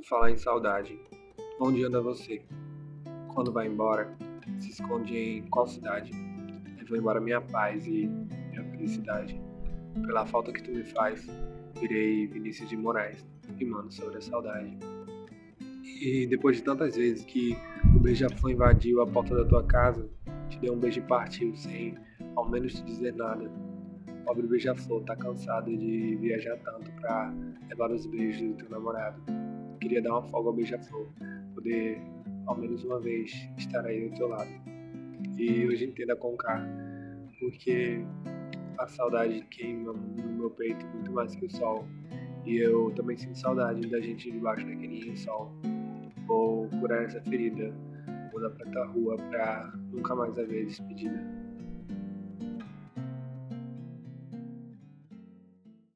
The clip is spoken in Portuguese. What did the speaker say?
Por falar em saudade, onde anda você? Quando vai embora, se esconde em qual cidade? Levou embora minha paz e minha felicidade. Pela falta que tu me faz, virei Vinícius de Moraes, rimando sobre a saudade. E depois de tantas vezes que o beija-flor invadiu a porta da tua casa, te deu um beijo e partiu sem ao menos te dizer nada. Pobre beija-flor tá cansado de viajar tanto pra levar os beijos do teu namorado. Queria dar uma folga ao beija-flor, poder ao menos uma vez estar aí do teu lado. E hoje entenda com K, porque a saudade queima no meu peito muito mais que o sol. E eu também sinto saudade da gente debaixo daquele sol. Vou curar essa ferida, vou dar pra tua rua pra nunca mais haver despedida.